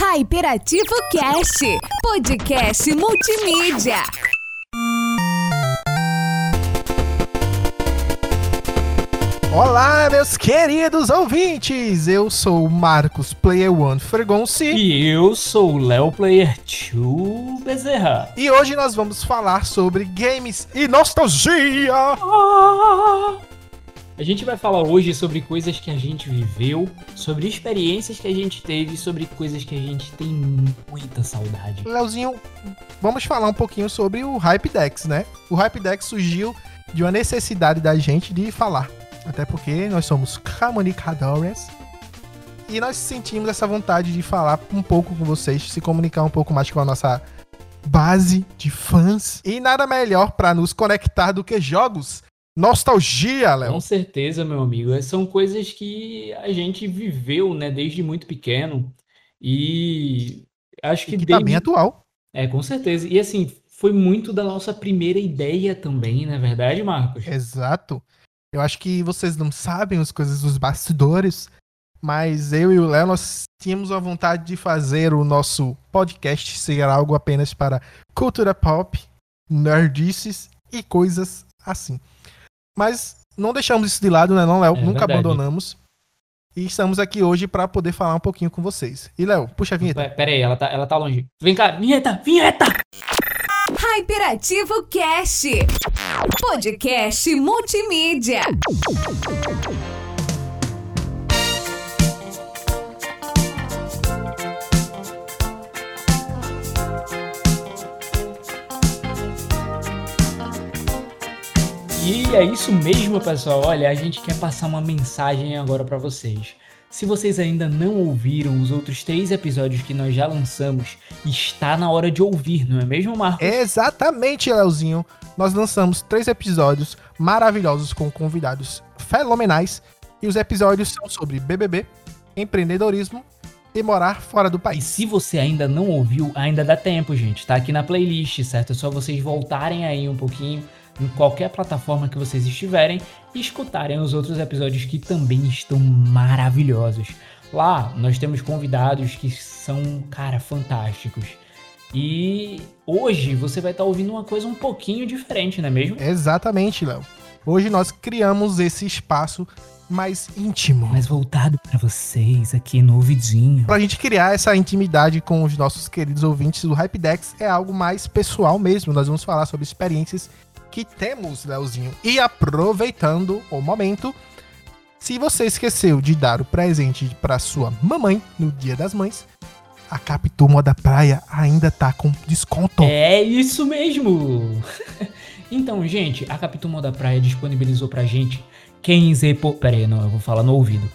Hyperativo Cast, podcast multimídia. Olá, meus queridos ouvintes! Eu sou o Marcos Player One Fregonci E eu sou o Léo Player 2 Bezerra. e hoje nós vamos falar sobre games e nostalgia. A gente vai falar hoje sobre coisas que a gente viveu, sobre experiências que a gente teve, sobre coisas que a gente tem muita saudade. Leozinho, vamos falar um pouquinho sobre o Hypedex, né? O Hypedex surgiu de uma necessidade da gente de falar. Até porque nós somos comunicadores e nós sentimos essa vontade de falar um pouco com vocês, se comunicar um pouco mais com a nossa base de fãs. E nada melhor para nos conectar do que jogos. Nostalgia, Léo. Com certeza, meu amigo. São coisas que a gente viveu, né, desde muito pequeno. E acho que Que tá desde... bem atual. É, com certeza. E assim, foi muito da nossa primeira ideia também, não é verdade, Marcos? Exato. Eu acho que vocês não sabem as coisas dos bastidores, mas eu e o Léo, nós tínhamos a vontade de fazer o nosso podcast ser algo apenas para cultura pop, nerdices e coisas assim. Mas não deixamos isso de lado, né, não, Léo? É Nunca verdade. abandonamos. E estamos aqui hoje para poder falar um pouquinho com vocês. E, Léo, puxa a vinheta. Pe- Pera aí, ela tá, ela tá longe. Vem cá, vinheta, vinheta! Hyperativo Cast, podcast multimídia. E é isso mesmo, pessoal. Olha, a gente quer passar uma mensagem agora pra vocês. Se vocês ainda não ouviram os outros três episódios que nós já lançamos, está na hora de ouvir, não é mesmo, Marcos? Exatamente, Leozinho. Nós lançamos três episódios maravilhosos com convidados fenomenais. E os episódios são sobre BBB, empreendedorismo e morar fora do E país. se você ainda não ouviu, ainda dá tempo, gente. Tá aqui na playlist, certo? É só vocês voltarem aí um pouquinho em qualquer plataforma que vocês estiverem e escutarem os outros episódios que também estão maravilhosos. Lá nós temos convidados que são, cara, fantásticos. E hoje você vai estar ouvindo uma coisa um pouquinho diferente, não é mesmo? Exatamente, Léo. Hoje nós criamos esse espaço mais íntimo. Mas voltado pra vocês aqui no ouvidinho. Pra gente criar essa intimidade com os nossos queridos ouvintes do Hypedex é algo mais pessoal mesmo. Nós vamos falar sobre experiências que temos, Leozinho. E aproveitando o momento, se você esqueceu de dar o presente para sua mamãe no Dia das Mães, a Capitu Moda Praia ainda tá com desconto. É isso mesmo! então, gente, a Capitão Moda Praia disponibilizou pra gente 15%. Por... Pera aí, não, eu vou falar no ouvido.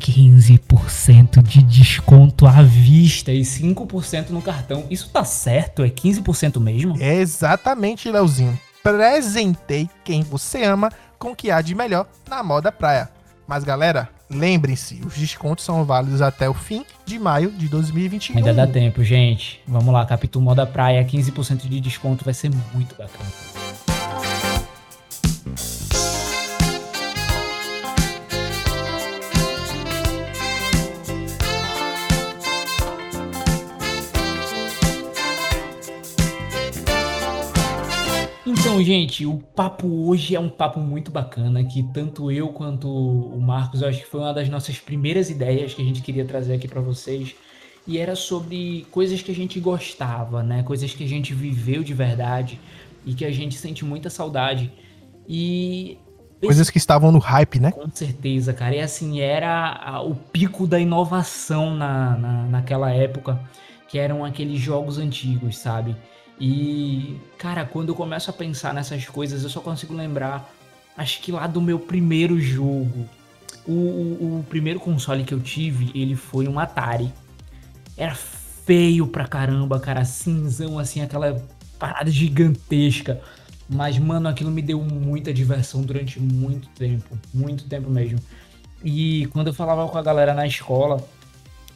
15% de desconto à vista e 5% no cartão. Isso tá certo? É 15% mesmo? É exatamente, Leozinho. Presentei quem você ama com o que há de melhor na moda praia. Mas galera, lembrem-se, os descontos são válidos até o fim de maio de 2021. Ainda dá tempo, gente. Vamos lá, Capitão Moda Praia, 15% de desconto vai ser muito bacana. Então, gente, o papo hoje é um papo muito bacana que tanto eu quanto o Marcos, eu acho que foi uma das nossas primeiras ideias que a gente queria trazer aqui pra vocês. E era sobre coisas que a gente gostava, né? Coisas que a gente viveu de verdade e que a gente sente muita saudade. E Coisas que estavam no hype, né? com certeza, cara. E assim, era o pico da inovação na, na, naquela época, que eram aqueles jogos antigos, sabe? E, cara, quando eu começo a pensar nessas coisas, eu só consigo lembrar, acho que lá do meu primeiro jogo. O, o, o primeiro console que eu tive, ele foi um Atari. Era feio pra caramba, cara, cinzão, assim, aquela parada gigantesca. Mas, mano, aquilo me deu muita diversão durante muito tempo. Muito tempo mesmo. E quando eu falava com a galera na escola,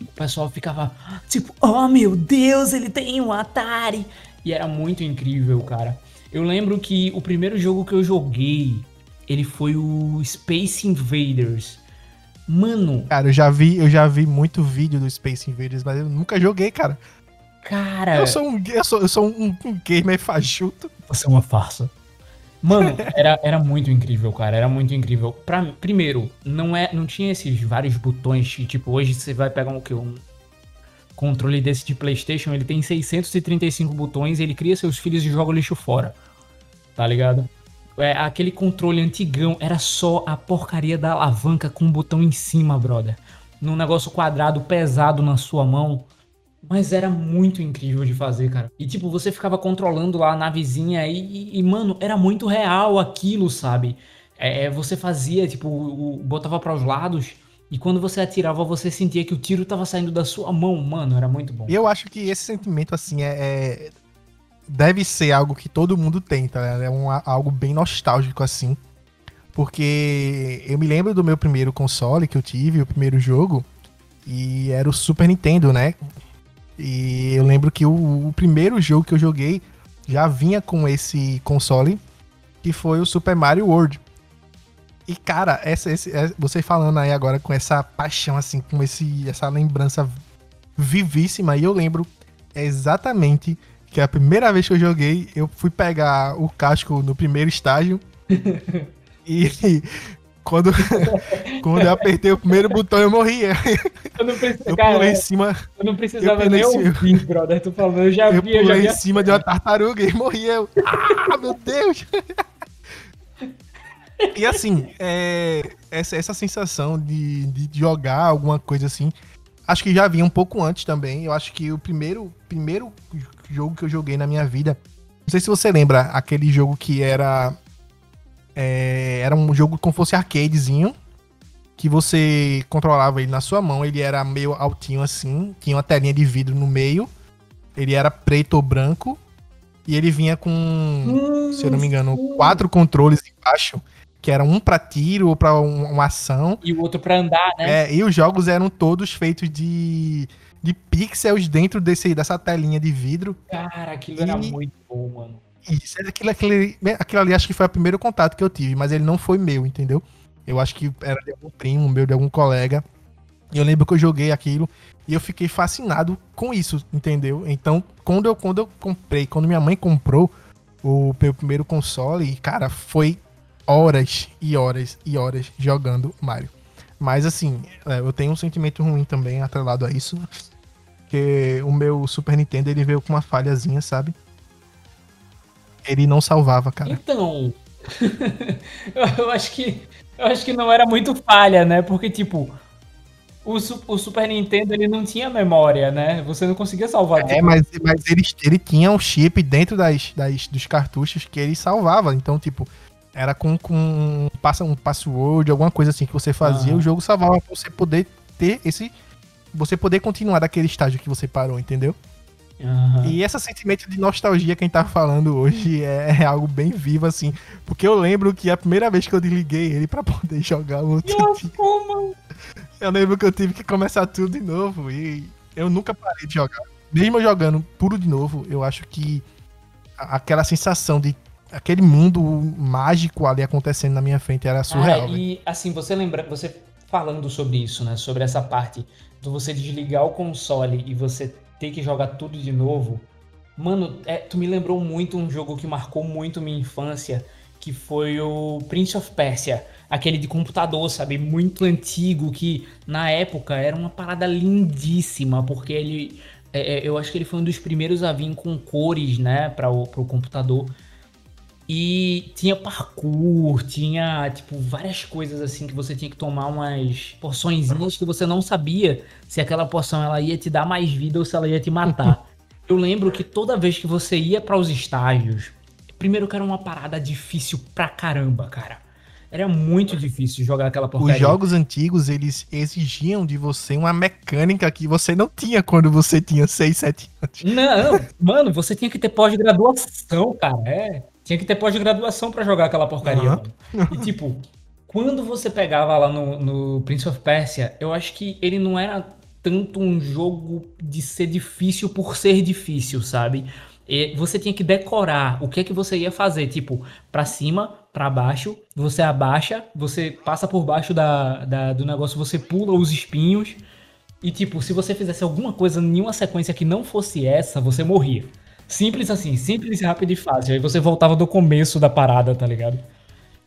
o pessoal ficava tipo, oh meu Deus, ele tem um Atari. E era muito incrível, cara. Eu lembro que o primeiro jogo que eu joguei, ele foi o Space Invaders. Mano. Cara, eu já vi, eu já vi muito vídeo do Space Invaders, mas eu nunca joguei, cara. Cara. Eu sou um, eu sou, eu sou um, um gamer fajuto. Você é uma farsa. Mano, era, era muito incrível, cara. Era muito incrível. Pra, primeiro, não, é, não tinha esses vários botões que, tipo, hoje você vai pegar um, um controle desse de PlayStation, ele tem 635 botões, ele cria seus filhos e joga o lixo fora. Tá ligado? É, aquele controle antigão era só a porcaria da alavanca com o botão em cima, brother. Num negócio quadrado pesado na sua mão. Mas era muito incrível de fazer, cara. E tipo, você ficava controlando lá a navezinha e, e, mano, era muito real aquilo, sabe? É você fazia, tipo, o, botava para os lados e quando você atirava, você sentia que o tiro tava saindo da sua mão, mano, era muito bom. Eu acho que esse sentimento, assim, é, é deve ser algo que todo mundo tem, tá? É um, algo bem nostálgico, assim. Porque eu me lembro do meu primeiro console que eu tive, o primeiro jogo, e era o Super Nintendo, né? E eu lembro que o, o, primeiro jogo que eu joguei já vinha com esse console, que foi o Super Mario World. E cara, essa, esse, é, você falando aí agora com essa paixão, assim, com esse, essa lembrança vivíssima, e eu lembro exatamente que a primeira vez que eu joguei, eu fui pegar o casco no primeiro estágio. e quando, quando eu apertei o primeiro botão, eu morria. Eu não precisava, eu cara, em cima. Eu não precisava eu nem ouvir, brother. Tu falando, eu já eu vi, eu já vi. em cima de uma tartaruga e morria. Eu, ah, meu Deus! E assim, é, essa, essa sensação de, de jogar alguma coisa assim, acho que já vinha um pouco antes também. Eu acho que o primeiro, primeiro jogo que eu joguei na minha vida, não sei se você lembra, aquele jogo que era é, era um jogo como fosse arcadezinho. Que você controlava ele na sua mão. Ele era meio altinho assim. Tinha uma telinha de vidro no meio. Ele era preto ou branco. E ele vinha com, hum, se eu não me engano, sim. quatro controles embaixo. Que era um para tiro ou pra um, uma ação. E o outro para andar, né? É, e os jogos eram todos feitos de, de pixels dentro desse, dessa telinha de vidro. Cara, aquilo e... era muito bom, mano. Isso, aquilo, aquilo, aquilo ali acho que foi o primeiro contato que eu tive, mas ele não foi meu, entendeu? Eu acho que era de algum primo meu, de algum colega. E eu lembro que eu joguei aquilo e eu fiquei fascinado com isso, entendeu? Então, quando eu, quando eu comprei, quando minha mãe comprou o meu primeiro console, cara, foi horas e horas e horas jogando Mario. Mas assim, é, eu tenho um sentimento ruim também atrelado a isso. Porque o meu Super Nintendo ele veio com uma falhazinha, sabe? ele não salvava, cara. Então, eu acho que eu acho que não era muito falha, né? Porque tipo, o, o, Super Nintendo ele não tinha memória, né? Você não conseguia salvar. É, mas, mas ele, ele tinha um chip dentro das, das, dos cartuchos que ele salvava. Então, tipo, era com, com um, um password, alguma coisa assim que você fazia, o jogo salvava pra você poder ter esse. Você poder continuar daquele estágio que você parou, entendeu? Uhum. E esse sentimento de nostalgia que a gente tá falando hoje é, é, algo bem vivo, assim. Porque eu lembro que a primeira vez que eu desliguei ele pra poder jogar o outro dia, eu lembro que eu tive que começar tudo de novo. E eu nunca parei de jogar. Mesmo jogando puro de novo, eu acho que aquela sensação de aquele mundo mágico ali acontecendo na minha frente era surreal. Ah, e assim, você lembra, você falando sobre isso, né? Sobre essa parte de você desligar o console e você ter que jogar tudo de novo. Mano, é, tu me lembrou muito um jogo que marcou muito minha infância, que foi o Prince of Persia, aquele de computador, sabe? Muito antigo, que na época era uma parada lindíssima, porque ele. É, é eu acho que ele foi um dos primeiros a vir com cores, né, para o computador. E tinha parkour, tinha, tipo, várias coisas assim que você tinha que tomar umas porçõezinhas que você não sabia se aquela porção ela ia te dar mais vida ou se ela ia te matar. Eu lembro que toda vez que você ia para os estágios, primeiro que era uma parada difícil pra caramba, cara. Era muito difícil jogar aquela porcaria. Os jogos antigos, eles exigiam de você uma mecânica que você não tinha quando você tinha 6, 7 anos. Não, mano, você tinha que ter pós-graduação, cara. É. Tinha que ter pós-graduação para jogar aquela porcaria. Uhum. E tipo, quando você pegava lá no, no Prince of Persia, eu acho que ele não era tanto um jogo de ser difícil por ser difícil, sabe? E você tinha que decorar o que é que você ia fazer, tipo, pra cima, pra baixo, você abaixa, você passa por baixo da, da- do negócio, você pula os espinhos. E tipo, se você fizesse alguma coisa em uma sequência que não fosse essa, você morria. Simples assim, simples, rápido e fácil. Aí você voltava do começo da parada, tá ligado?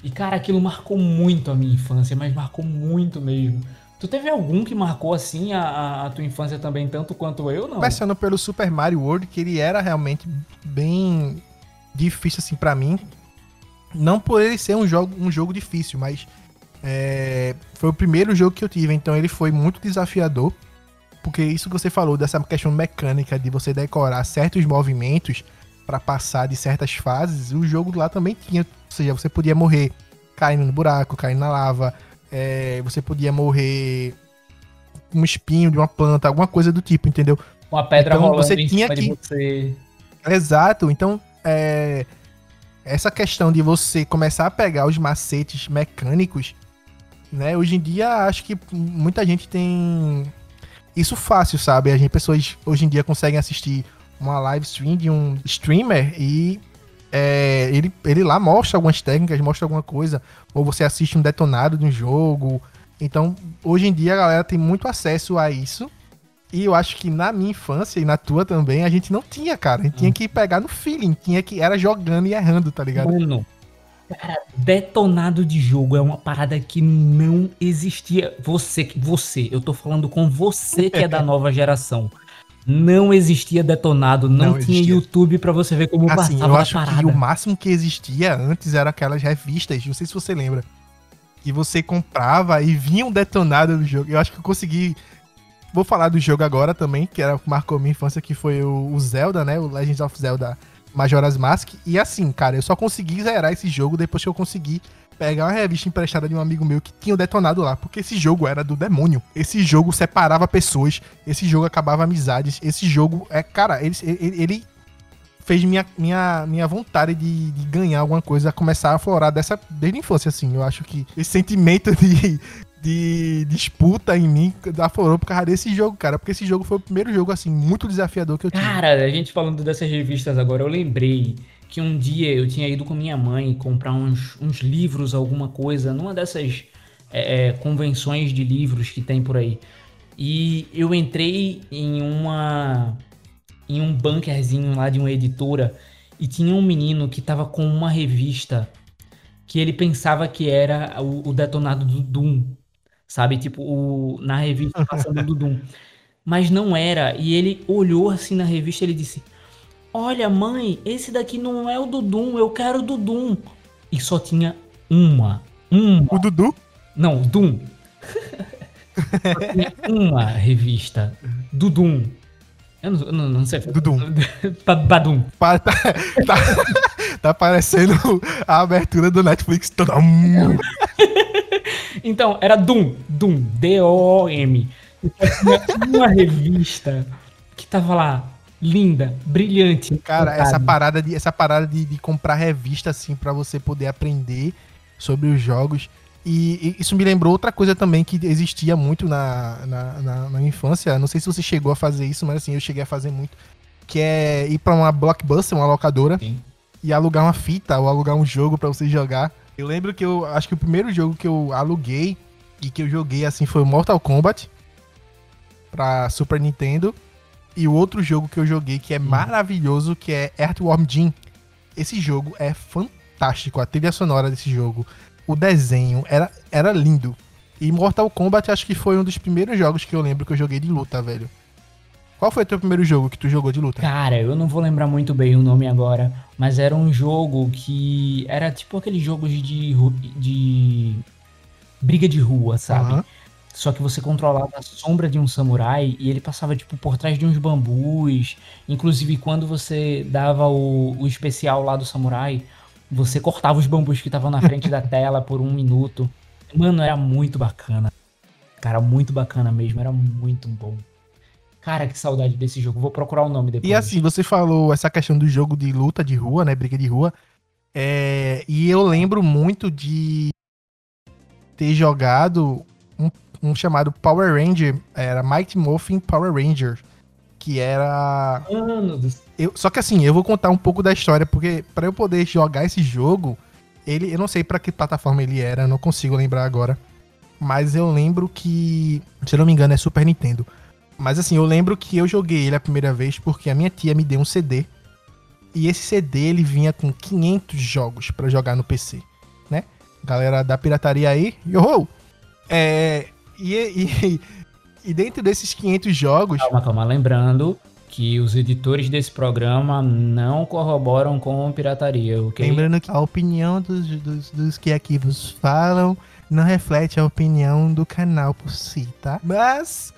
E cara, aquilo marcou muito a minha infância, mas marcou muito mesmo. Tu teve algum que marcou assim a, a- tua infância também, tanto quanto eu, não? Começando pelo Super Mario World, que ele era realmente bem difícil assim pra mim. Não por ele ser um jogo, um jogo difícil, mas é, foi o primeiro jogo que eu tive, então ele foi muito desafiador. Porque isso que você falou, dessa questão mecânica de você decorar certos movimentos pra passar de certas fases, o jogo lá também tinha. Ou seja, você podia morrer caindo no buraco, caindo na lava, é, você podia morrer um espinho de uma planta, alguma coisa do tipo, entendeu? Uma pedra Então, rolando você em tinha que- você. Exato, então é, essa questão de você começar a pegar os macetes mecânicos, né? Hoje em dia acho que muita gente tem isso fácil, sabe? A gente pessoas hoje em dia conseguem assistir uma live stream de um streamer e é, ele, ele lá mostra algumas técnicas, mostra alguma coisa, ou você assiste um detonado de um jogo. Então, hoje em dia a galera tem muito acesso a isso. E eu acho que na minha infância e na tua também, a gente não tinha, cara. A gente tinha que pegar no feeling, tinha que era jogando e errando, tá ligado? Mano, cara, detonado de jogo é uma parada que não existia. Você, você, eu tô falando com você que é da nova geração. Não existia detonado, não, Não tinha existia. YouTube pra você ver como Assim, passava eu a acho parada. que o máximo que existia antes era aquelas revistas, não sei se você lembra, que você comprava e vinha um detonado do jogo. Eu acho que eu consegui. Vou falar do jogo agora também, que era, marcou minha infância, que foi o, o Zelda, né? O Legends of Zelda Majora's Mask. E assim, cara, eu só consegui zerar esse jogo depois que eu consegui pegar uma revista emprestada de um amigo meu que tinha detonado lá, porque esse jogo era do demônio. Esse jogo separava pessoas, esse jogo acabava amizades, esse jogo é, cara, ele, ele, ele fez minha, minha, minha vontade de, de ganhar alguma coisa começar a aflorar dessa, desde a infância, assim. Eu acho que esse sentimento de, de disputa em mim aflorou por causa desse jogo, cara. Porque esse jogo foi o primeiro jogo, assim, muito desafiador que eu tive. Cara, a gente falando dessas revistas agora, eu lembrei que um dia eu tinha ido com minha mãe comprar uns, uns livros, alguma coisa, numa dessas é, é, convenções de livros que tem por aí. E eu entrei em uma. em um bunkerzinho lá de uma editora e tinha um menino que tava com uma revista que ele pensava que era o, o detonado do Doom. Sabe? Tipo, o, na revista passando do Doom. Mas não era. E ele olhou assim na revista e ele disse: Olha, mãe, esse daqui não é o do Doom, eu quero o do Doom. E só tinha uma. Uma. O Dudu, Não, Doom. Uma revista do Doom. Eu não, não, não sei. Ba- Badum. pa- tá, tá, tá parecendo a abertura do Netflix toda. Então, era Doom. Doom. Tinha uma revista que tava lá, linda, brilhante. Cara, essa parada de, essa parada de, de comprar revista, assim, pra você poder aprender sobre os jogos. E, e isso me lembrou outra coisa também que existia muito na, na, na- na minha infância. Não sei se você chegou a fazer isso, mas assim, eu cheguei a fazer muito. Que é ir pra uma blockbuster, uma locadora, Sim. e alugar uma fita ou alugar um jogo pra você jogar. Eu lembro que eu acho que o primeiro jogo que eu aluguei e que eu joguei assim foi Mortal Kombat pra Super Nintendo. E o outro jogo que eu joguei que é maravilhoso, que é Earthworm Jim. Esse jogo é fantástico, a trilha sonora desse jogo, o desenho era, era lindo. E Mortal Kombat acho que foi um dos primeiros jogos que eu lembro que eu joguei de luta, velho. Qual foi o teu primeiro jogo que tu jogou de luta? Cara, eu não vou lembrar muito bem o nome agora, mas era um jogo que era tipo aqueles jogos de, de briga de rua, sabe? Aham. Só que você controlava a sombra de um samurai e ele passava tipo por trás de uns bambus. Inclusive quando você dava o, o especial lá do samurai, você cortava os bambus que estavam na frente da tela por um minuto. Mano, era muito bacana. Cara, muito bacana mesmo, era muito bom. Cara, que saudade desse jogo. Vou procurar o nome depois. E assim, você falou essa questão do jogo de luta de rua, né? Briga de rua. É, e eu lembro muito de ter jogado um, um chamado Power Ranger, era Mighty Morphin Power Ranger. que era. Mano do. Eu, só que assim, eu vou contar um pouco da história, porque pra eu poder jogar esse jogo, ele, eu não sei pra que plataforma ele era, não consigo lembrar agora. Mas eu lembro que, se eu não me engano, é Super Nintendo. Mas assim, eu lembro que eu joguei ele a primeira vez porque a minha tia me deu um CD. E esse CD ele vinha com 500 jogos pra jogar no PC, né? Galera da pirataria aí, yo! É, e, e, e dentro desses 500 jogos, Calma, calma. Lembrando que os editores desse programa não corroboram com pirataria, ok? lembrando que a opinião dos, dos, dos que aqui vos falam não reflete a opinião do canal por si, tá? Mas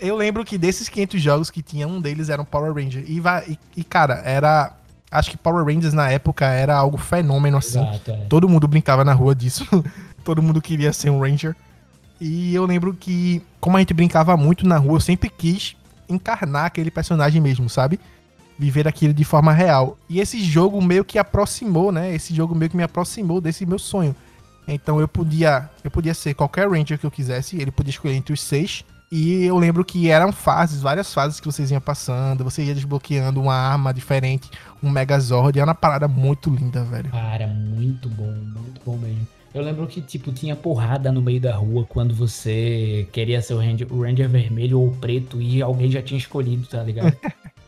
eu lembro que desses 500 jogos que tinha, um deles era um Power Ranger. E, e, e, cara, era. Acho que Power Rangers na época era algo fenômeno assim. Exato, é. Todo mundo brincava na rua disso. Todo mundo queria ser um Ranger. E eu lembro que, como a gente brincava muito na rua, eu sempre quis encarnar aquele personagem mesmo, sabe? Viver aquilo de forma real. E esse jogo meio que aproximou, né? Esse jogo meio que me aproximou desse meu sonho. Então eu podia, eu podia ser qualquer Ranger que eu quisesse, ele podia escolher entre os seis. E eu lembro que eram fases, várias fases que vocês iam passando, você ia desbloqueando uma arma diferente, um Megazord, era uma parada muito linda, velho. Cara, muito bom, muito bom mesmo. Eu lembro que, tipo, tinha porrada no meio da rua quando você queria ser o Ranger, o Ranger vermelho ou preto e alguém já tinha escolhido, tá ligado?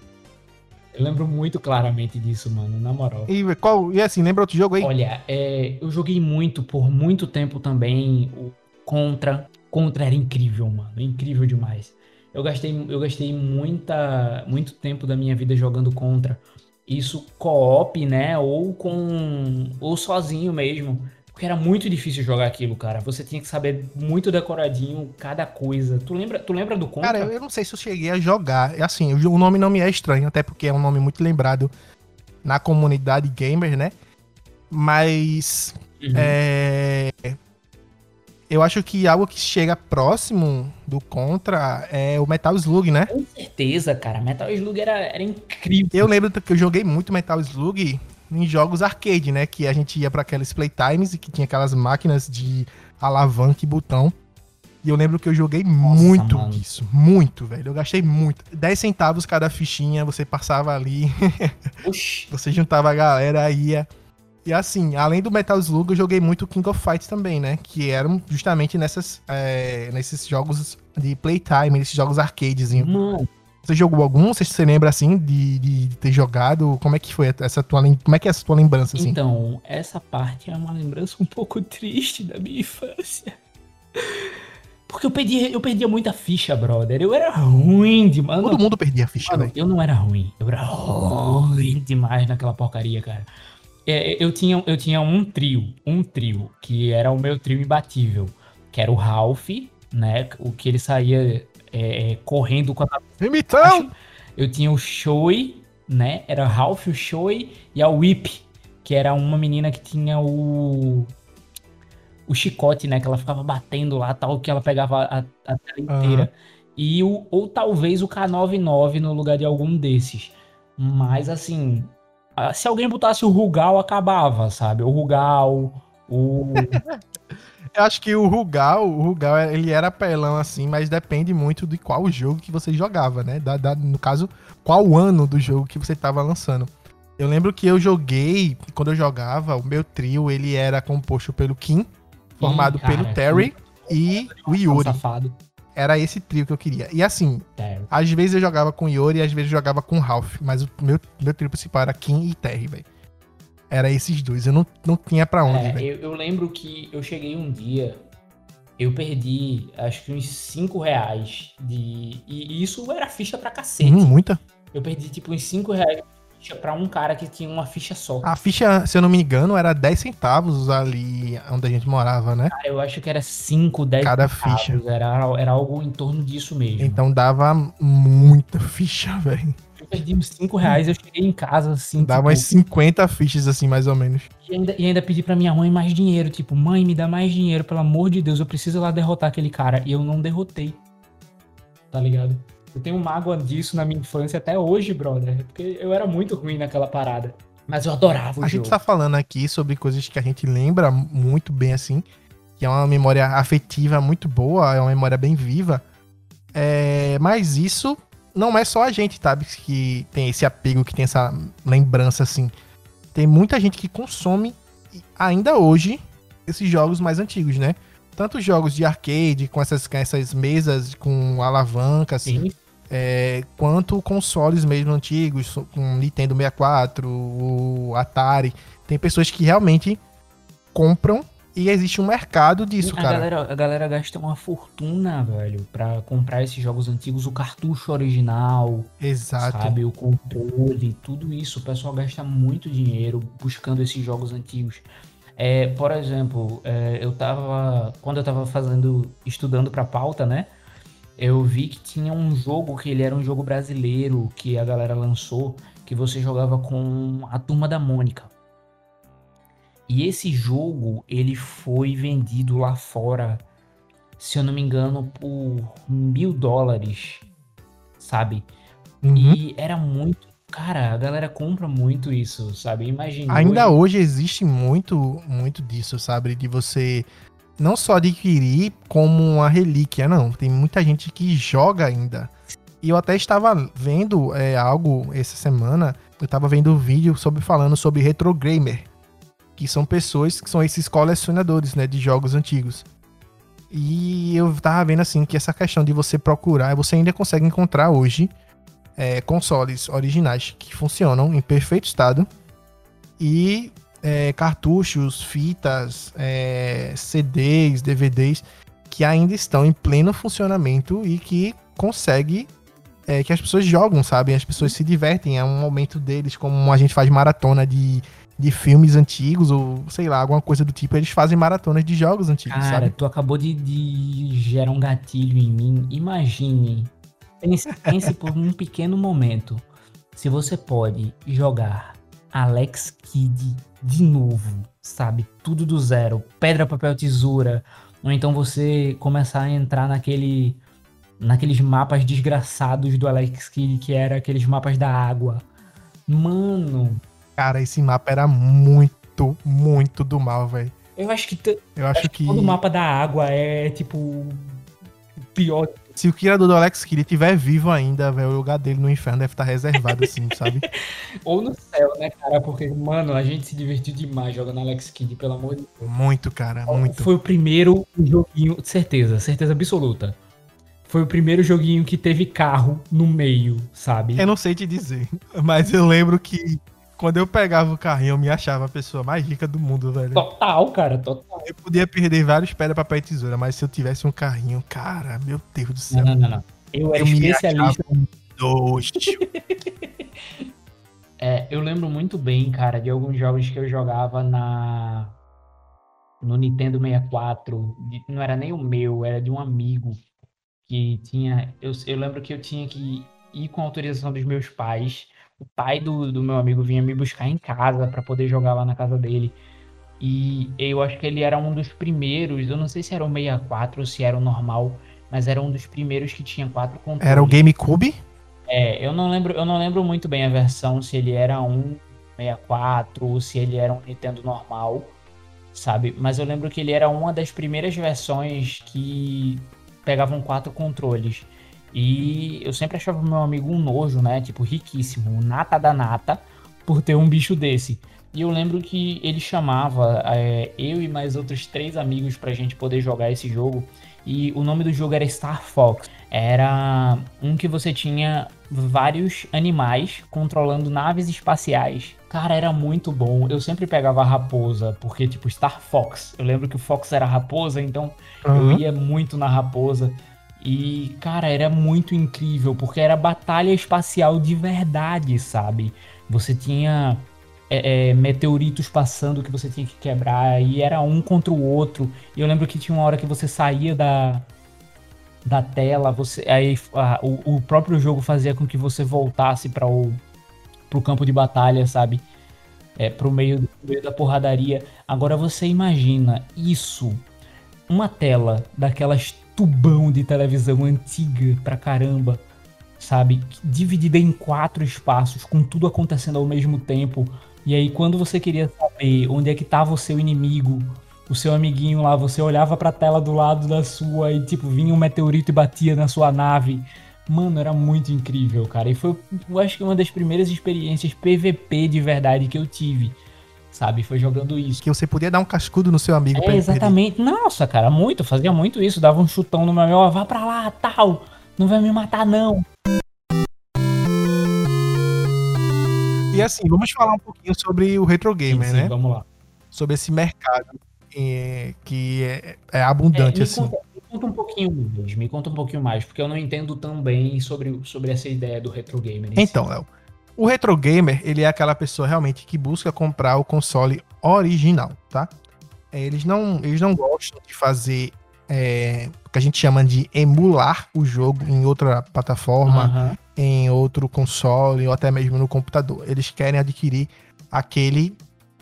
Eu lembro muito claramente disso, mano, na moral. E qual, e assim, lembra outro jogo aí? Olha, é, eu joguei muito, por muito tempo também, o Contra. Contra era incrível, mano. Incrível demais. Eu gastei, eu gastei muita, muito tempo da minha vida jogando Contra. Isso co-op, né? Ou com. ou sozinho mesmo. Porque era muito difícil jogar aquilo, cara. Você tinha que saber muito decoradinho cada coisa. Tu lembra, tu lembra do Contra? Cara, eu, não sei se eu cheguei a jogar. É Assim, o, o nome não me é estranho, até porque é um nome muito lembrado na comunidade gamer, né? Mas Uhum. é, eu acho que algo que chega próximo do Contra é o Metal Slug, né? Com certeza, cara. Metal Slug era, era incrível. Eu lembro que eu joguei muito Metal Slug em jogos arcade, né? Que a gente ia pra aquelas playtimes e que tinha aquelas máquinas de alavanca e botão. E eu lembro que eu joguei muito mano. disso. Muito, velho. Eu gastei muito. 10 centavos cada fichinha, você passava ali, você juntava a galera, ia. E assim, além do Metal Slug, eu joguei muito King of Fighters também, né? Que eram justamente nessas, é, nesses jogos de playtime, nesses jogos arcadezinho. Mano, Você jogou algum? Você se lembra assim de, de ter jogado? Como é que foi essa tua Como é que é essa tua lembrança assim? Então, essa parte é uma lembrança um pouco triste da minha infância. Porque eu perdia, eu perdia muita ficha, brother. Eu era ruim demais. Todo mundo perdia a ficha, Mano, velho. eu não era ruim. Eu era ruim demais naquela porcaria, cara. É, eu, tinha, eu tinha um trio, um trio, que era o meu trio imbatível. Que era o Ralph, né? O que ele saía é, é, correndo com a Imitão! eu tinha o Shoei, né? Era Ralph, o Shoei e a Whip, que era uma menina que tinha o o chicote, né? Que ela ficava batendo lá, tal, que ela pegava a, a tela inteira. E o, ou talvez o K99 no lugar de algum desses. Mas assim, se alguém botasse o Rugal, acabava, sabe? O Rugal, o. Eu acho que o Rugal, o Rugal, ele era apelão assim, mas depende muito de qual jogo que você jogava, né? Da, da- no caso, qual ano do jogo que você tava lançando. Eu lembro que eu joguei, quando eu jogava, o meu trio, ele era composto pelo Kim, formado Ih, cara, pelo Terry e o Yuri. Safado. Era esse trio que eu queria. E assim, às vezes eu jogava com Yuri e às vezes eu jogava com Ralph, mas o meu, meu trio principal era Kim e Terry, velho. Era esses dois, eu não, não tinha pra onde, É, velho. eu, eu lembro que eu cheguei um dia, eu perdi acho que uns 5 reais de. E isso era ficha pra cacete. Hum, muita. Eu perdi tipo uns 5 reais de ficha pra um cara que tinha uma ficha só. A ficha, se eu não me engano, era 10 centavos ali onde a gente morava, né? Cara, eu acho que era 5, 10 Cada centavos, ficha. Era, era algo em torno disso mesmo. Então dava muita ficha, velho. Eu perdi uns 5 reais, eu cheguei em casa assim. Dava tipo, umas 50 fichas, assim, mais ou menos. e, ainda, e ainda pedi pra minha mãe mais dinheiro. Tipo, mãe, me dá mais dinheiro, pelo amor de Deus, eu preciso lá derrotar aquele cara. E eu não derrotei. Tá ligado? Eu tenho mágoa disso na minha infância até hoje, brother. Porque eu era muito ruim naquela parada. Mas eu adorava o A jogo. gente tá falando aqui sobre coisas que a gente lembra muito bem, assim. Que é uma memória afetiva muito boa, é uma memória bem viva. É, mas isso não é só a gente, sabe, que tem esse apego, que tem essa lembrança, assim. Tem muita gente que consome ainda hoje esses jogos mais antigos, né? Tanto jogos de arcade, com essas, com essas mesas com alavanca, assim, é, quanto consoles mesmo antigos, com Nintendo 64, o Atari. Tem pessoas que realmente compram e existe um mercado disso, a cara. Galera, a galera gasta uma fortuna, velho, pra comprar esses jogos antigos, o cartucho original, Exato. sabe, o controle, tudo isso. O pessoal gasta muito dinheiro buscando esses jogos antigos. É, por exemplo, é, eu tava. Quando eu tava fazendo. estudando pra pauta, né? Eu vi que tinha um jogo que ele era um jogo brasileiro que a galera lançou, que você jogava com a turma da Mônica. E esse jogo, ele foi vendido lá fora, se eu não me engano, por mil dólares, sabe? Uhum. E era muito. Cara, a galera compra muito isso, sabe? Imagina. Ainda hoje existe muito, muito disso, sabe? De você não só adquirir como uma relíquia, não. Tem muita gente que joga ainda. E eu até estava vendo é, algo essa semana. Eu estava vendo um vídeo sobre falando sobre retro gamer, que são pessoas que são esses colecionadores, né, de jogos antigos. E eu tava vendo assim que essa questão de você procurar, você ainda consegue encontrar hoje é, consoles originais que funcionam em perfeito estado e é, cartuchos, fitas, é, CDs, DVDs que ainda estão em pleno funcionamento e que consegue é, que as pessoas jogam, sabe? As pessoas se divertem, é um momento deles, como a gente faz maratona de, de filmes antigos ou sei lá, alguma coisa do tipo, eles fazem maratonas de jogos antigos, Cara, sabe? tu acabou de, de gerar um gatilho em mim. Imagine, pense, pense por um pequeno momento, se você pode jogar Alex Kidd de novo, sabe? Tudo do zero, pedra, papel, tesoura, ou então você começar a entrar naquele naqueles mapas desgraçados do Alex Kidd, que era aqueles mapas da água. Mano, Cara, esse mapa era muito, muito do mal, velho. eu acho que, Eu acho, que todo mapa da água é tipo o pior se o criador do Alex Kidd estiver vivo ainda, velho, o lugar dele no inferno deve estar reservado, assim, sabe? Ou no céu, né, cara? Porque, mano, a gente se divertiu demais jogando Alex Kidd, pelo amor de Deus. Muito, cara, muito. Foi o primeiro joguinho, certeza, certeza absoluta. Foi o primeiro joguinho que teve carro no meio, sabe? Eu não sei te dizer, mas eu lembro que quando eu pegava o carrinho, eu me achava a pessoa mais rica do mundo, velho. Total, cara, total. Eu podia perder vários pedra, papel e tesoura, mas se eu tivesse um carrinho, cara, meu Deus do Não, céu. não, não, não. Eu era Eu especialista. É, eu lembro muito bem, cara, de alguns jogos que eu jogava na no Nintendo 64. de- Não era nem o meu, era de um amigo que tinha. Eu, eu lembro que eu tinha que ir com autorização dos meus pais. O pai do, do meu amigo vinha me buscar em casa para poder jogar lá na casa dele. E eu acho que ele era um dos primeiros. Eu não sei se era o 64 ou se era o normal, mas era um dos primeiros que tinha quatro controles. Era o GameCube? É, eu não lembro, eu não lembro muito bem a versão, se ele era um 64 ou se ele era um Nintendo normal, sabe? Mas eu lembro que ele era uma das primeiras versões que pegavam quatro controles. E eu sempre achava meu amigo um nojo, né? Tipo, riquíssimo, um nata da nata, por ter um bicho desse. E eu lembro que ele chamava é, eu e mais outros três amigos pra gente poder jogar esse jogo. E o nome do jogo era Star Fox. Era um que você tinha vários animais controlando naves espaciais. Cara, era muito bom. Eu sempre pegava a raposa, porque, tipo, Star Fox. Eu lembro que o Fox era raposa, então eu Aham. ia muito na raposa. E, cara, era muito incrível, porque era batalha espacial de verdade, sabe? Você tinha é, é, meteoritos passando que você tinha que quebrar, e era um contra o outro. E eu lembro que tinha uma hora que você saía da, da tela, você aí a- o, o próprio jogo fazia com que você voltasse para o pro campo de batalha, sabe? É, pro meio, pro meio da porradaria. Agora você imagina isso, uma tela daquelas tubão de televisão antiga pra caramba, sabe? Dividida em quatro espaços, com tudo acontecendo ao mesmo tempo. E aí, quando você queria saber onde é que tava o seu inimigo, o seu amiguinho lá, você olhava pra tela do lado da sua e, tipo, vinha um meteorito e batia na sua nave. Mano, era muito incrível, cara. E foi, eu acho que uma das primeiras experiências PVP de verdade que eu tive. Sabe? Foi jogando isso. Que você podia dar um cascudo no seu amigo É, pra ele perder. exatamente. Nossa, cara, muito. Fazia muito isso. Dava um chutão no meu amigo. Ó, vá pra lá, tal. Não vai me matar, não. E assim, vamos falar um pouquinho sobre o retro gamer, Sim, sim, né? Vamos lá. Sobre esse mercado eh, que é, é abundante, me, assim. conta, me conta um pouquinho mais, me conta um pouquinho mais, porque eu não entendo tão bem sobre, sobre essa ideia do retro gamer. em si. Então, Léo, o retro gamer, ele é aquela pessoa realmente que busca comprar o console original, tá? É, Eles não, eles não gostam de fazer é, o que a gente chama de emular o jogo em outra plataforma, Aham. em outro console ou até mesmo no computador. Eles querem adquirir aquele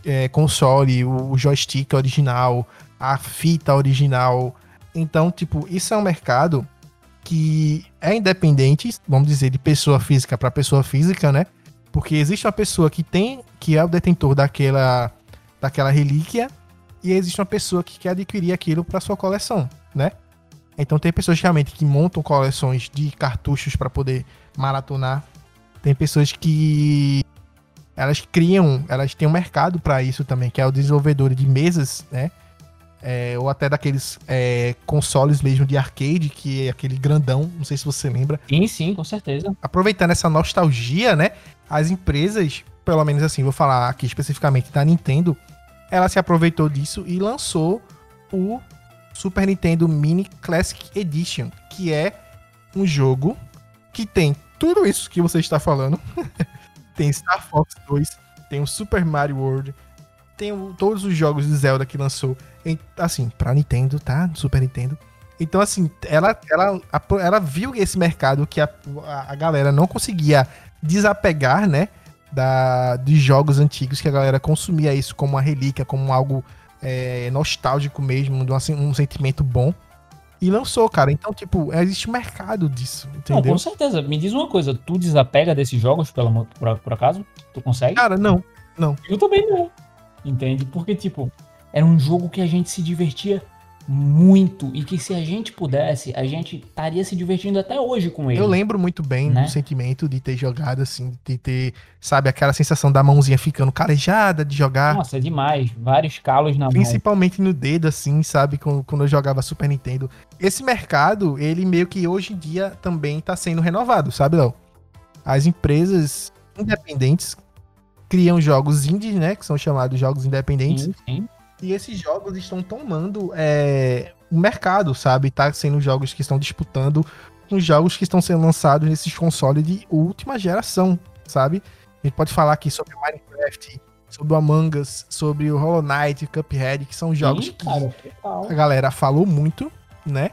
é, console, o joystick original, a fita original. Então, tipo, isso é um mercado que é independente, vamos dizer, de pessoa física para pessoa física, né? Porque existe uma pessoa que tem, que é o detentor daquela, daquela relíquia, e existe uma pessoa que quer adquirir aquilo para sua coleção, né? Então tem pessoas realmente que montam coleções de cartuchos para poder maratonar. Tem pessoas que elas criam, elas têm um mercado para isso também, que é o desenvolvedor de mesas, né? É, ou até daqueles é, consoles mesmo de arcade, que é aquele grandão, não sei se você lembra. Sim, sim, com certeza. Aproveitando essa nostalgia, né? As empresas, pelo menos assim, vou falar aqui especificamente da Nintendo, ela se aproveitou disso e lançou o Super Nintendo Mini Classic Edition, que é um jogo que tem tudo isso que você está falando. tem Star Fox 2, tem o Super Mario World, tem todos os jogos de Zelda que lançou, em- assim, pra Nintendo, tá? Super Nintendo. Então, assim, ela, ela, ela viu esse mercado que a, a, galera não conseguia desapegar, né? Da, de jogos antigos, que a galera consumia isso como uma relíquia, como algo é, nostálgico mesmo, um, assim, um sentimento bom. E lançou, cara. Então, tipo, existe um mercado disso, Não, entendeu? com certeza. Me diz uma coisa, tu desapega desses jogos, pelo, amor- por, por acaso? Tu consegue? Cara, não. Eu também não. Entende? Porque, tipo, era um jogo que a gente se divertia muito e que se a gente pudesse, a gente estaria se divertindo até hoje com ele. Eu lembro muito bem Né? do sentimento de ter jogado, assim, de ter, sabe, aquela sensação da mãozinha ficando calejada de jogar. Nossa, é demais. Vários calos na mão. Principalmente no dedo, assim, sabe? Quando, quando eu jogava Super Nintendo. Esse mercado, ele meio que hoje em dia também tá sendo renovado, sabe, Léo? As empresas independentes criam jogos indies, né? Que são chamados jogos independentes. Sim, sim. E esses jogos estão tomando é, o mercado, sabe? Tá sendo jogos que estão disputando com jogos que estão sendo lançados nesses consoles de última geração, sabe? A gente pode falar aqui sobre Minecraft, sobre o Among Us, sobre o Hollow Knight, Cuphead, que são jogos Sim, que cara, a galera falou muito, né?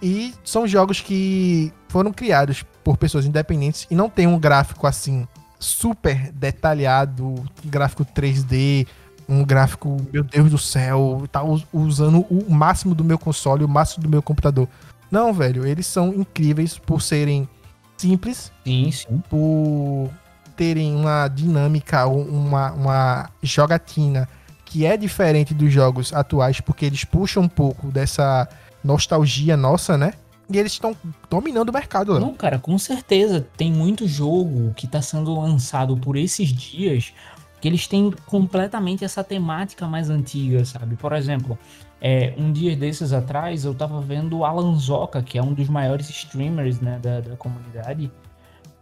E são jogos que foram criados por pessoas independentes e não tem um gráfico assim super detalhado, gráfico 3D, um gráfico, meu Deus do céu, tá us- usando o máximo do meu console, o máximo do meu computador. Não, velho, eles são incríveis por serem simples, Sim, sim. por terem uma dinâmica, uma, uma jogatina que é diferente dos jogos atuais, porque eles puxam um pouco dessa nostalgia nossa, né? E eles estão dominando o mercado, Léo. Não, cara, com certeza. Tem muito jogo que tá sendo lançado por esses dias que eles têm completamente essa temática mais antiga, sabe? Por exemplo, é, um dia desses atrás eu tava vendo Alan Zoka, que é um dos maiores streamers né, da, da comunidade,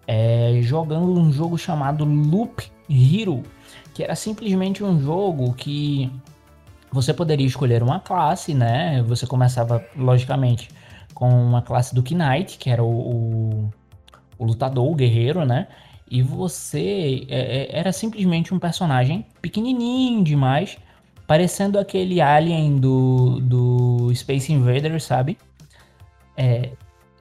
é, jogando um jogo chamado Loop Hero, que era simplesmente um jogo que você poderia escolher uma classe, né? Você começava, logicamente, com uma classe do Knight, que era o, o, o lutador, o guerreiro, né? E você é, é, era simplesmente um personagem pequenininho demais, parecendo aquele alien do, do Space Invaders, sabe? É,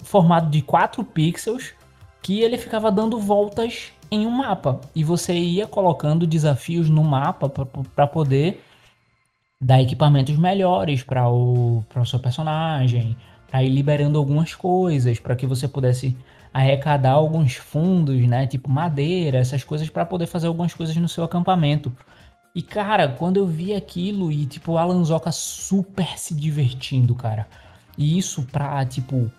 formado de 4 pixels, que ele ficava dando voltas em um mapa. E você ia colocando desafios no mapa para poder dar equipamentos melhores para o, o seu personagem, para ir liberando algumas coisas, para que você pudesse arrecadar alguns fundos, né, tipo madeira, essas coisas para poder fazer algumas coisas no seu acampamento. E cara, quando eu vi aquilo e tipo o Alan Zoka super se divertindo, cara. E isso pra, tipo,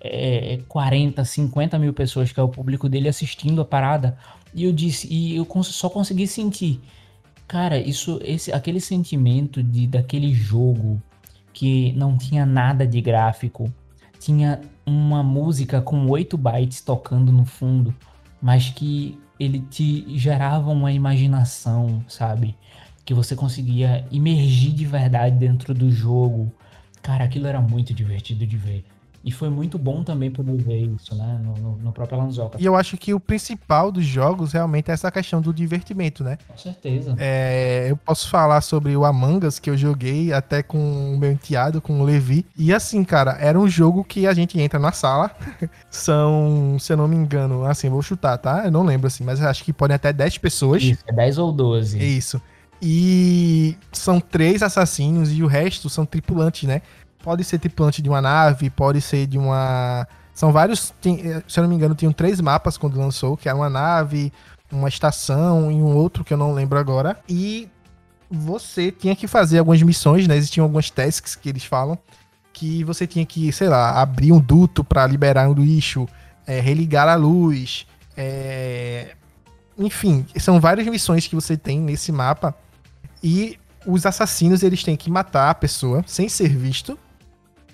é, 40, 50 mil pessoas, que é o público dele, assistindo a parada. E eu disse, e eu só consegui sentir. Cara, isso, esse, aquele sentimento de daquele jogo que não tinha nada de gráfico, tinha uma música com 8 bytes tocando no fundo, mas que ele te gerava uma imaginação, sabe? Que você conseguia imergir de verdade dentro do jogo. Cara, aquilo era muito divertido de ver. E foi muito bom também poder ver isso, né? No, no, no próprio Lanzoca. E eu acho que o principal dos jogos realmente é essa questão do divertimento, né? Com certeza. É, eu posso falar sobre o Among Us que eu joguei até com o meu enteado, com o Levi. E assim, cara, era um jogo que a gente entra na sala. São, se eu não me engano, assim, vou chutar, tá? Eu não lembro assim, mas acho que podem até 10 pessoas. Isso, é 10 ou 12. Isso. E são três assassinos e o resto são tripulantes, né? Pode ser tripulante de uma nave, pode ser de uma. São vários. Tem, eh, se eu não me engano, tinham três mapas quando lançou, que era uma nave, uma estação e um outro que eu não lembro agora. E você tinha que fazer algumas missões, né? Existiam algumas tasks que eles falam. Que você tinha que, sei lá, abrir um duto para liberar um lixo, é, religar a luz. É... Enfim, são várias missões que você tem nesse mapa. E os assassinos eles têm que matar a pessoa sem ser visto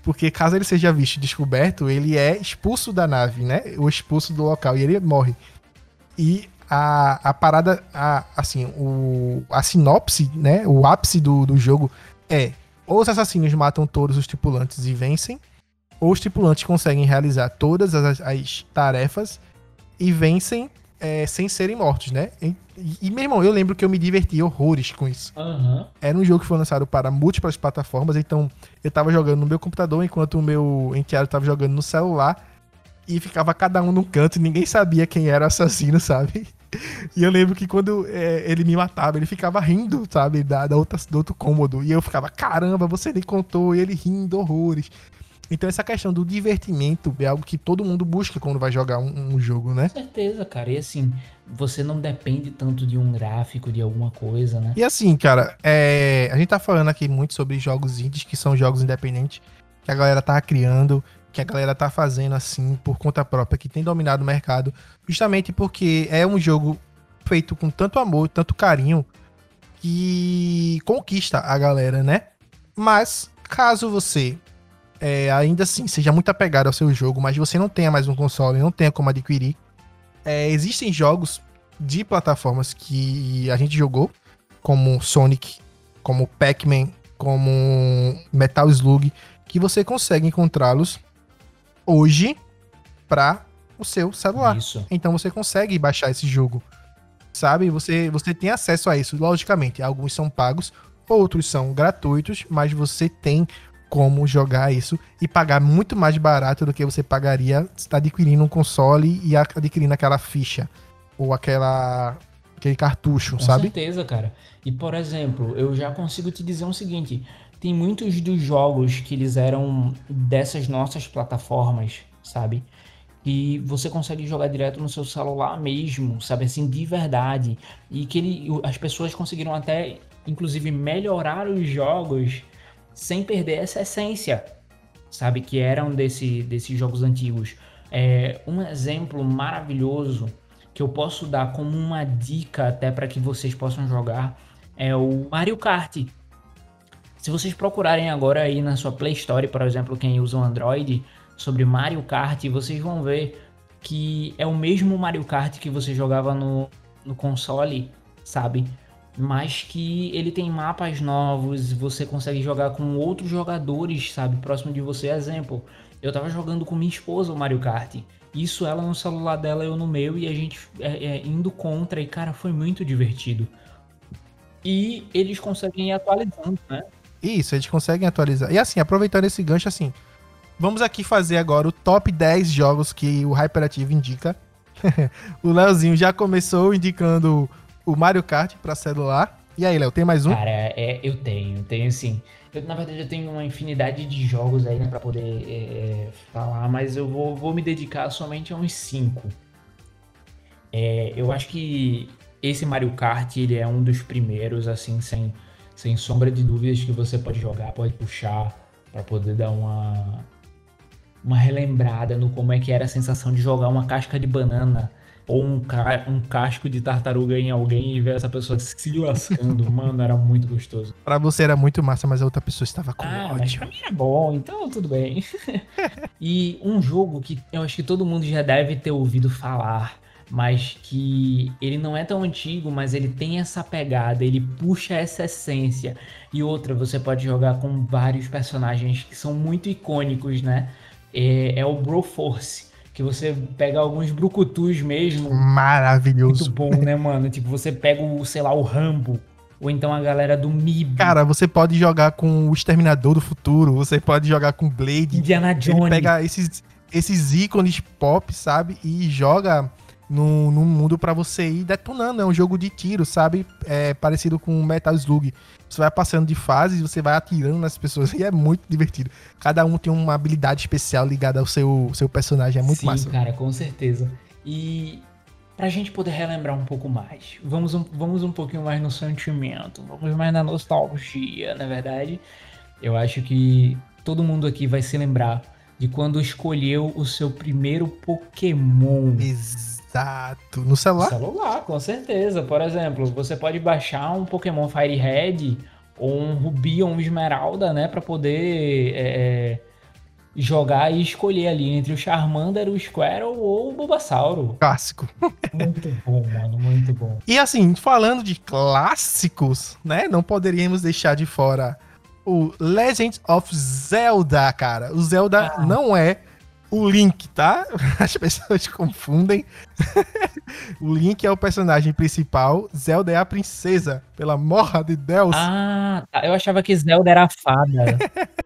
porque caso ele seja visto e descoberto, ele é expulso da nave, né? Ou expulso do local e ele morre. E a, a parada, a, assim, o, a sinopse, né? O ápice do, do jogo é: ou os assassinos matam todos os tripulantes e vencem, ou os tripulantes conseguem realizar todas as, as tarefas e vencem é, sem serem mortos, né? E, e, meu irmão, eu lembro que eu me diverti horrores com isso. Uhum. Era um jogo que foi lançado para múltiplas plataformas, então eu tava jogando no meu computador enquanto o meu enteado tava jogando no celular e ficava cada um num canto e ninguém sabia quem era o assassino, sabe? E eu lembro que quando é, ele me matava, ele ficava rindo, sabe, da, da outra, do outro cômodo. E eu ficava, caramba, você nem contou, e ele rindo horrores. Então essa questão do divertimento é algo que todo mundo busca quando vai jogar um, um, jogo, né? Com certeza, cara. E assim, você não depende tanto de um gráfico, de alguma coisa, né? E assim, cara, é... a gente tá falando aqui muito sobre jogos indies, que são jogos independentes, que a galera tá criando, que a galera tá fazendo assim por conta própria, que tem dominado o mercado, justamente porque é um jogo feito com tanto amor, tanto carinho, que conquista a galera, né? Mas, caso você é, ainda assim seja muito apegado ao seu jogo, mas você não tenha mais um console, não tenha como adquirir, é, existem jogos de plataformas que a gente jogou, como Sonic, como Pac-Man, como Metal Slug, que você consegue encontrá-los hoje para o seu celular. Isso. Então você consegue baixar esse jogo. Sabe? Você, você tem acesso a isso. Logicamente, alguns são pagos, outros são gratuitos, mas você tem como jogar isso e pagar muito mais barato do que você pagaria se tá adquirindo um console e adquirindo aquela ficha ou aquela aquele cartucho, Com sabe? Com certeza, cara. E por exemplo, eu já consigo te dizer o seguinte, tem muitos dos jogos que eles eram dessas nossas plataformas, sabe? E você consegue jogar direto no seu celular mesmo, sabe assim, de verdade. E que ele, as pessoas conseguiram até inclusive melhorar os jogos sem perder essa essência, sabe? Que eram desse, desses jogos antigos. É, um exemplo maravilhoso que eu posso dar como uma dica até para que vocês possam jogar é o Mario Kart. Se vocês procurarem agora aí na sua Play Store, por exemplo, quem usa o Android, sobre Mario Kart, vocês vão ver que é o mesmo Mario Kart que você jogava no, no console, sabe? Mas que ele tem mapas novos, você consegue jogar com outros jogadores, sabe, próximo de você. Exemplo, eu tava jogando com minha esposa o Mario Kart. Isso ela no celular dela, eu no meu, e a gente é, é, indo contra, e cara, foi muito divertido. E eles conseguem ir atualizando, né? Isso, eles conseguem atualizar. E assim, aproveitando esse gancho, assim, vamos aqui fazer agora o top 10 jogos que o Hyperactive indica. o Leozinho já começou indicando o Mario Kart para celular. E aí, Léo, tem mais um? Cara, é, eu tenho, tenho sim. Eu, na verdade, eu tenho uma infinidade de jogos aí, né, pra poder é, é, falar, mas eu vou, vou me dedicar somente a uns cinco. É, eu acho que esse Mario Kart, ele é um dos primeiros, assim, sem, sem sombra de dúvidas, que você pode jogar, pode puxar, para poder dar uma, uma relembrada no como é que era a sensação de jogar uma casca de banana ou um, ca um casco de tartaruga em alguém e ver essa pessoa se lascando. Mano, era muito gostoso. Pra você era muito massa, mas a outra pessoa estava com Ah, mas ódio. pra mim era bom, então tudo bem. e um jogo que eu acho que todo mundo já deve ter ouvido falar, mas que ele não é tão antigo, mas ele tem essa pegada, ele puxa essa essência. E outra, você pode jogar com vários personagens que são muito icônicos, né? É, é o Broforce, que você pega alguns brucutus mesmo, muito Maravilhoso. bom, né, mano? Tipo, você pega o, sei lá, o Rambo, ou então a galera do MIB, Cara, você pode jogar com o Exterminador do Futuro, você pode jogar com Blade. Indiana Ele Jones. pega esses, esses ícones pop, sabe? E joga no, no mundo pra você ir detonando. É um jogo de tiro, sabe? É parecido com Metal Slug. Você vai passando de fases, você vai atirando nas pessoas e é muito divertido. Cada um tem uma habilidade especial ligada ao seu, seu personagem. É muito Sim, massa. cara, com certeza. E pra gente poder relembrar um pouco mais, vamos um, vamos um pouquinho mais no sentimento, vamos mais na nostalgia, na verdade. Eu acho que todo mundo aqui vai se lembrar de quando escolheu o seu primeiro Pokémon. Exato. No No celular? celular, com certeza. Por exemplo, você pode baixar um Pokémon Fire Red ou um Rubi ou um Esmeralda, né, Pra poder é, é, jogar e escolher ali entre o Charmander, o Squirtle ou o Bulbasauro. Clássico. Muito bom, mano, muito bom. E assim, falando de clássicos, né? Não poderíamos deixar de fora o Legend of Zelda, cara. O Zelda Ah. não é o Link, tá? As pessoas confundem. o Link é o personagem principal, Zelda é a princesa, pela morra de Deus. Ah, tá. eu achava que Zelda era a fada.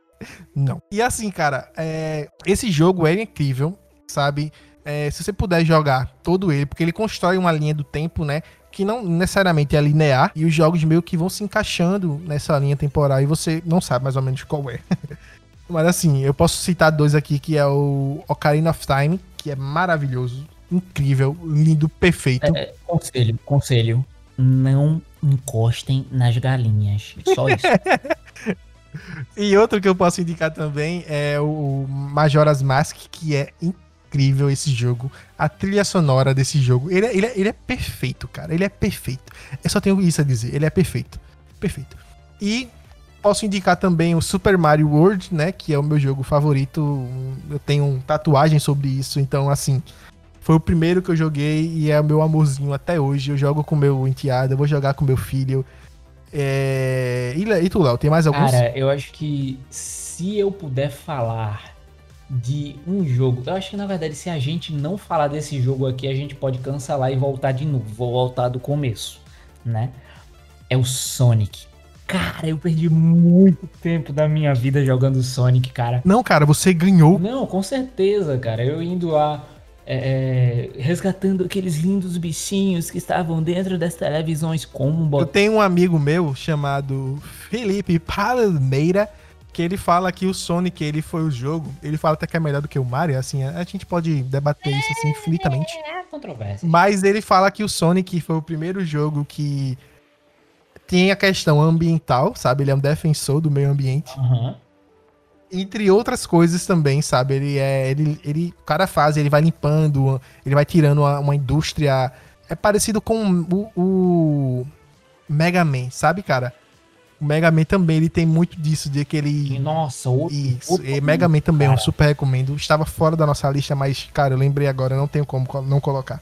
Não. E assim, cara, é, esse jogo é incrível, sabe? É, se você puder jogar todo ele, porque ele constrói uma linha do tempo, né? Que não necessariamente é linear, e os jogos meio que vão se encaixando nessa linha temporal e você não sabe mais ou menos qual é. Mas assim, eu posso citar dois aqui, que é o Ocarina of Time, que é maravilhoso, incrível, lindo, perfeito. É, conselho, conselho. Não encostem nas galinhas. Só isso. E outro que eu posso indicar também é o Majora's Mask, que é incrível esse jogo. A trilha sonora desse jogo, ele é, ele é, ele é perfeito, cara. Ele é perfeito. Eu só tenho isso a dizer, ele é perfeito. Perfeito. E posso indicar também o Super Mario World, né? Que é o meu jogo favorito. Eu tenho tatuagem sobre isso, então assim. Foi o primeiro que eu joguei e é o meu amorzinho até hoje. Eu jogo com meu enteado, eu vou jogar com meu filho. É... E, e tu, Léo, tem mais alguns? Cara, eu acho que se eu puder falar de um jogo, eu acho que na verdade se a gente não falar desse jogo aqui, a gente pode cancelar e voltar de novo, vou voltar do começo, né? É o Sonic. Cara, eu perdi muito tempo da minha vida jogando Sonic, cara. Não, cara, você ganhou. Não, com certeza, cara. Eu indo lá é, é, resgatando aqueles lindos bichinhos que estavam dentro das televisões com um Eu tenho um amigo meu chamado Felipe Palmeira, que ele fala que o Sonic, ele foi o jogo, ele fala até que é melhor do que o Mario, assim, a gente pode debater isso assim infinitamente. É controvérsia. Mas ele fala que o Sonic foi o primeiro jogo que tem a questão ambiental, sabe? Ele é um defensor do meio ambiente. Aham. Entre outras coisas também, sabe? Ele é. Ele, ele, cada fase ele vai limpando, ele vai tirando uma, uma indústria. É parecido com o, o Mega Man, sabe, cara? O Mega Man também ele tem muito disso, de que ele. Nossa, outro, Isso, outro e Mega Man também, eu cara. super recomendo. Estava fora da nossa lista, mas, cara, eu lembrei agora, não tenho como co- não colocar.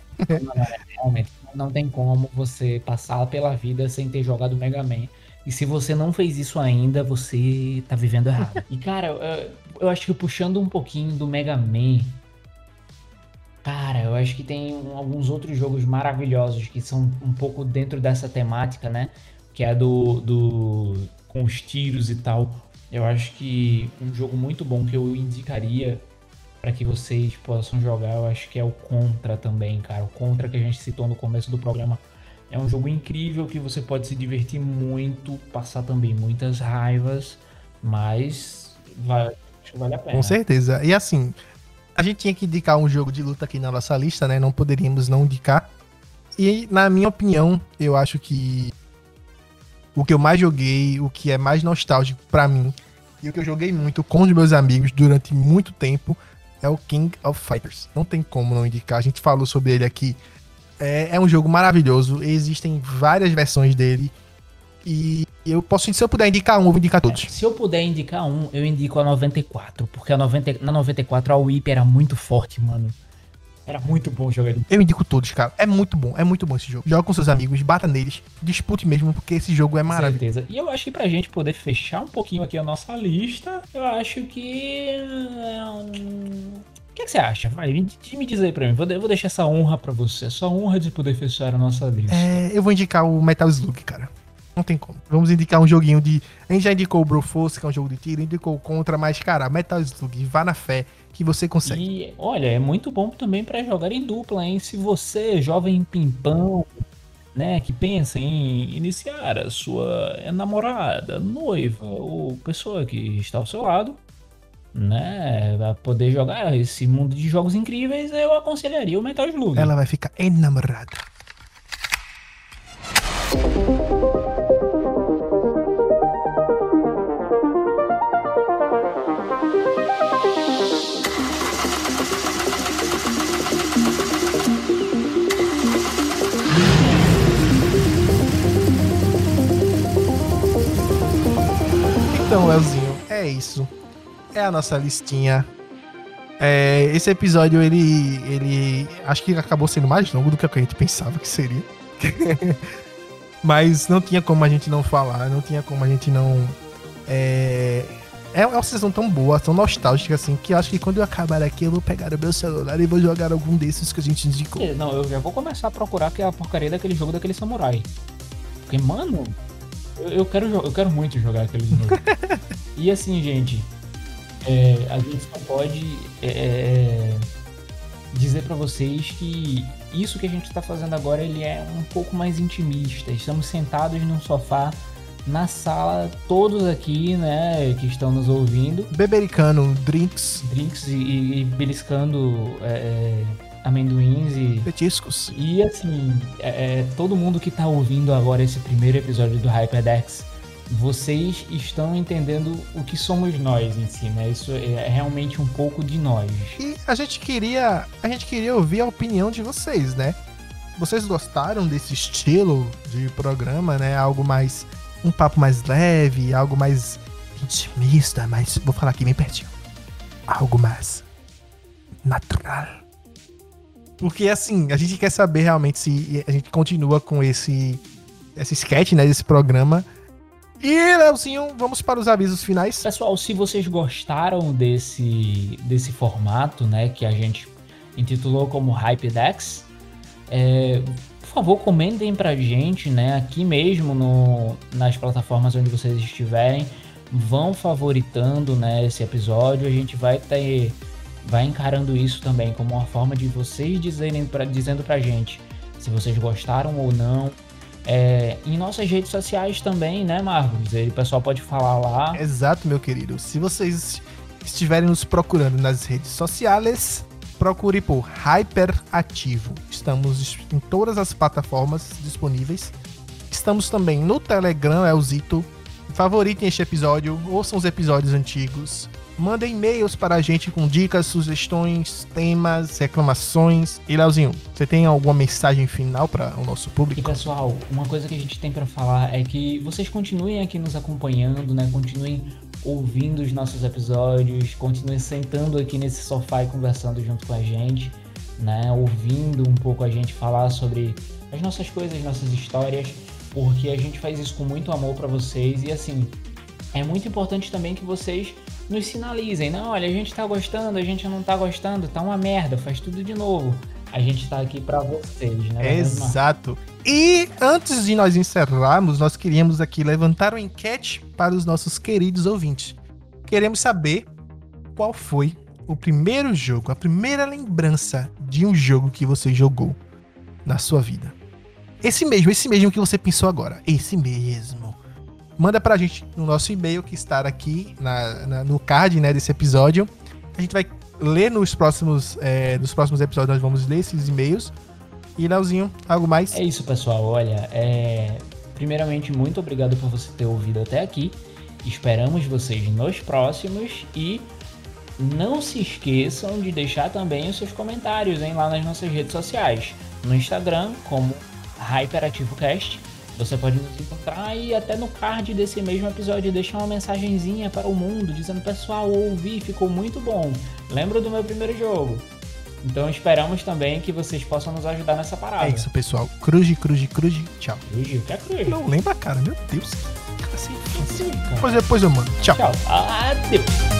realmente não tem como você passar pela vida sem ter jogado Mega Man. E se você não fez isso ainda, você tá vivendo errado. e cara, eu, eu acho que puxando um pouquinho do Mega Man, cara, eu acho que tem alguns outros jogos maravilhosos que são um pouco dentro dessa temática, né? Que é do, do com os tiros e tal. Eu acho que um jogo muito bom que eu indicaria para que vocês possam jogar, eu acho que é o Contra também, cara. O Contra que a gente citou no começo do programa é um jogo incrível que você pode se divertir muito, passar também muitas raivas, mas vai, acho que vale a pena. Com certeza. E assim, a gente tinha que indicar um jogo de luta aqui na nossa lista, né? Não poderíamos não indicar. E, na minha opinião, eu acho que o que eu mais joguei, o que é mais nostálgico pra mim, e o que eu joguei muito com os meus amigos durante muito tempo, é o King of Fighters. Não tem como não indicar. A gente falou sobre ele aqui. É, é um jogo maravilhoso. Existem várias versões dele. E eu posso, se eu puder indicar um, eu vou indicar todos. Se eu puder indicar um, eu indico a 94. Porque a 90, na 94 a Whip era muito forte, mano. Era muito bom jogar ele. Eu indico todos, cara. É muito bom, é muito bom esse jogo. Joga com seus amigos, bata neles, dispute mesmo, porque esse jogo é maravilhoso. certeza. E eu acho que pra gente poder fechar um pouquinho aqui a nossa lista, eu acho que. é um- O que, que você acha? Vai, me, me diz aí pra mim. Vou, vou deixar essa honra pra você. Essa honra de poder fechar a nossa lista. É, eu vou indicar o Metal Slug, cara. Não tem como. Vamos indicar um joguinho de. A gente já indicou o Broforce, que é um jogo de tiro, indicou o Contra, mas, cara, Metal Slug, vá na fé que você consegue. E olha, é muito bom também pra jogar em dupla, hein? Se você, jovem pimpão, né, que pensa em iniciar a sua namorada, noiva ou pessoa que está ao seu lado, né, vai poder jogar esse mundo de jogos incríveis, eu aconselharia o Metal Slug. Ela vai ficar enamorada. Então, Leozinho, é isso. É a nossa listinha. É, esse episódio, ele, ele. Acho que acabou sendo mais longo do que a gente pensava que seria. Mas não tinha como a gente não falar, não tinha como a gente não. É, é uma sessão tão boa, tão nostálgica assim, que eu acho que quando eu acabar aqui eu vou pegar o meu celular e vou jogar algum desses que a gente indicou. É, Não, eu já vou começar a procurar aquela porcaria daquele jogo daquele samurai. Porque, mano, eu, eu quero, eu quero muito jogar aquele de novo. e assim, gente, é, a gente só pode é, é, dizer pra vocês que isso que a gente tá fazendo agora ele é um pouco mais intimista. Estamos sentados num sofá na sala, todos aqui, né, que estão nos ouvindo Bebericano, drinks, drinks e, e beliscando é, é, amendoins e. petiscos. E assim, é, é, todo mundo que tá ouvindo agora esse primeiro episódio do HyperDex, vocês estão entendendo o que somos nós em si, né? Isso é realmente um pouco de nós. E a gente queria. A gente queria ouvir a opinião de vocês, né? Vocês gostaram desse estilo de programa, né? Algo mais. Um papo mais leve, algo mais intimista, mais. Vou falar aqui bem pertinho. Algo mais natural. Porque assim, a gente quer saber realmente se a gente continua com esse. Esse sketch, né? Desse programa. E, Leozinho, vamos para os avisos finais. Pessoal, se vocês gostaram desse, desse formato, né, que a gente intitulou como HypeDex, é, por favor, comentem pra gente, né, aqui mesmo no, nas plataformas onde vocês estiverem, vão favoritando, né, esse episódio, a gente vai ter, vai encarando isso também como uma forma de vocês dizerem pra, dizendo pra gente se vocês gostaram ou não, é, em nossas redes sociais também, né, Marcos? O pessoal pode falar lá. Exato, meu querido. Se vocês estiverem nos procurando nas redes sociais, procure por Hyperativo. Estamos em todas as plataformas disponíveis. Estamos também no Telegram, é o Zito. Favoritem este episódio, ouçam os episódios antigos. Mandem e-mails para a gente com dicas, sugestões, temas, reclamações. E Leozinho, você tem alguma mensagem final para o nosso E público? pessoal, uma coisa que a gente tem pra falar é que vocês continuem aqui nos acompanhando, né? Continuem ouvindo os nossos episódios, continuem sentando aqui nesse sofá e conversando junto com a gente, né? Ouvindo um pouco a gente falar sobre as nossas coisas, nossas histórias, porque a gente faz isso com muito amor pra vocês e assim, é muito importante também que vocês nos sinalizem, não, olha, a gente tá gostando, a gente não tá gostando, tá uma merda, faz tudo de novo. A gente tá aqui pra vocês, né? Exato. E antes de nós encerrarmos, nós queríamos aqui levantar uma enquete para os nossos queridos ouvintes. Queremos saber qual foi o primeiro jogo, a primeira lembrança de um jogo que você jogou na sua vida. Esse mesmo, esse mesmo que você pensou agora. Esse mesmo. Manda pra gente no nosso e-mail que está aqui na- na- no card né, desse episódio. A gente vai ler nos próximos, é, nos próximos episódios, nós vamos ler esses e-mails. E, Leozinho, algo mais? É isso, pessoal. Olha, é... primeiramente, muito obrigado por você ter ouvido até aqui. Esperamos vocês nos próximos e não se esqueçam de deixar também os seus comentários hein, lá nas nossas redes sociais. No Instagram, como HyperativoCast. Você pode nos encontrar e até no card desse mesmo episódio deixar uma mensagenzinha para o mundo dizendo: Pessoal, ouvi, ficou muito bom. Lembra do meu primeiro jogo? Então esperamos também que vocês possam nos ajudar nessa parada. É isso, pessoal. Cruz, cruz, cruz. Tchau. Cruz, o que é cruz? Não lembra, cara. Meu Deus. Cara, infância. Cruz, cara. Depois, depois eu mando. Tchau. Tchau. Adeus.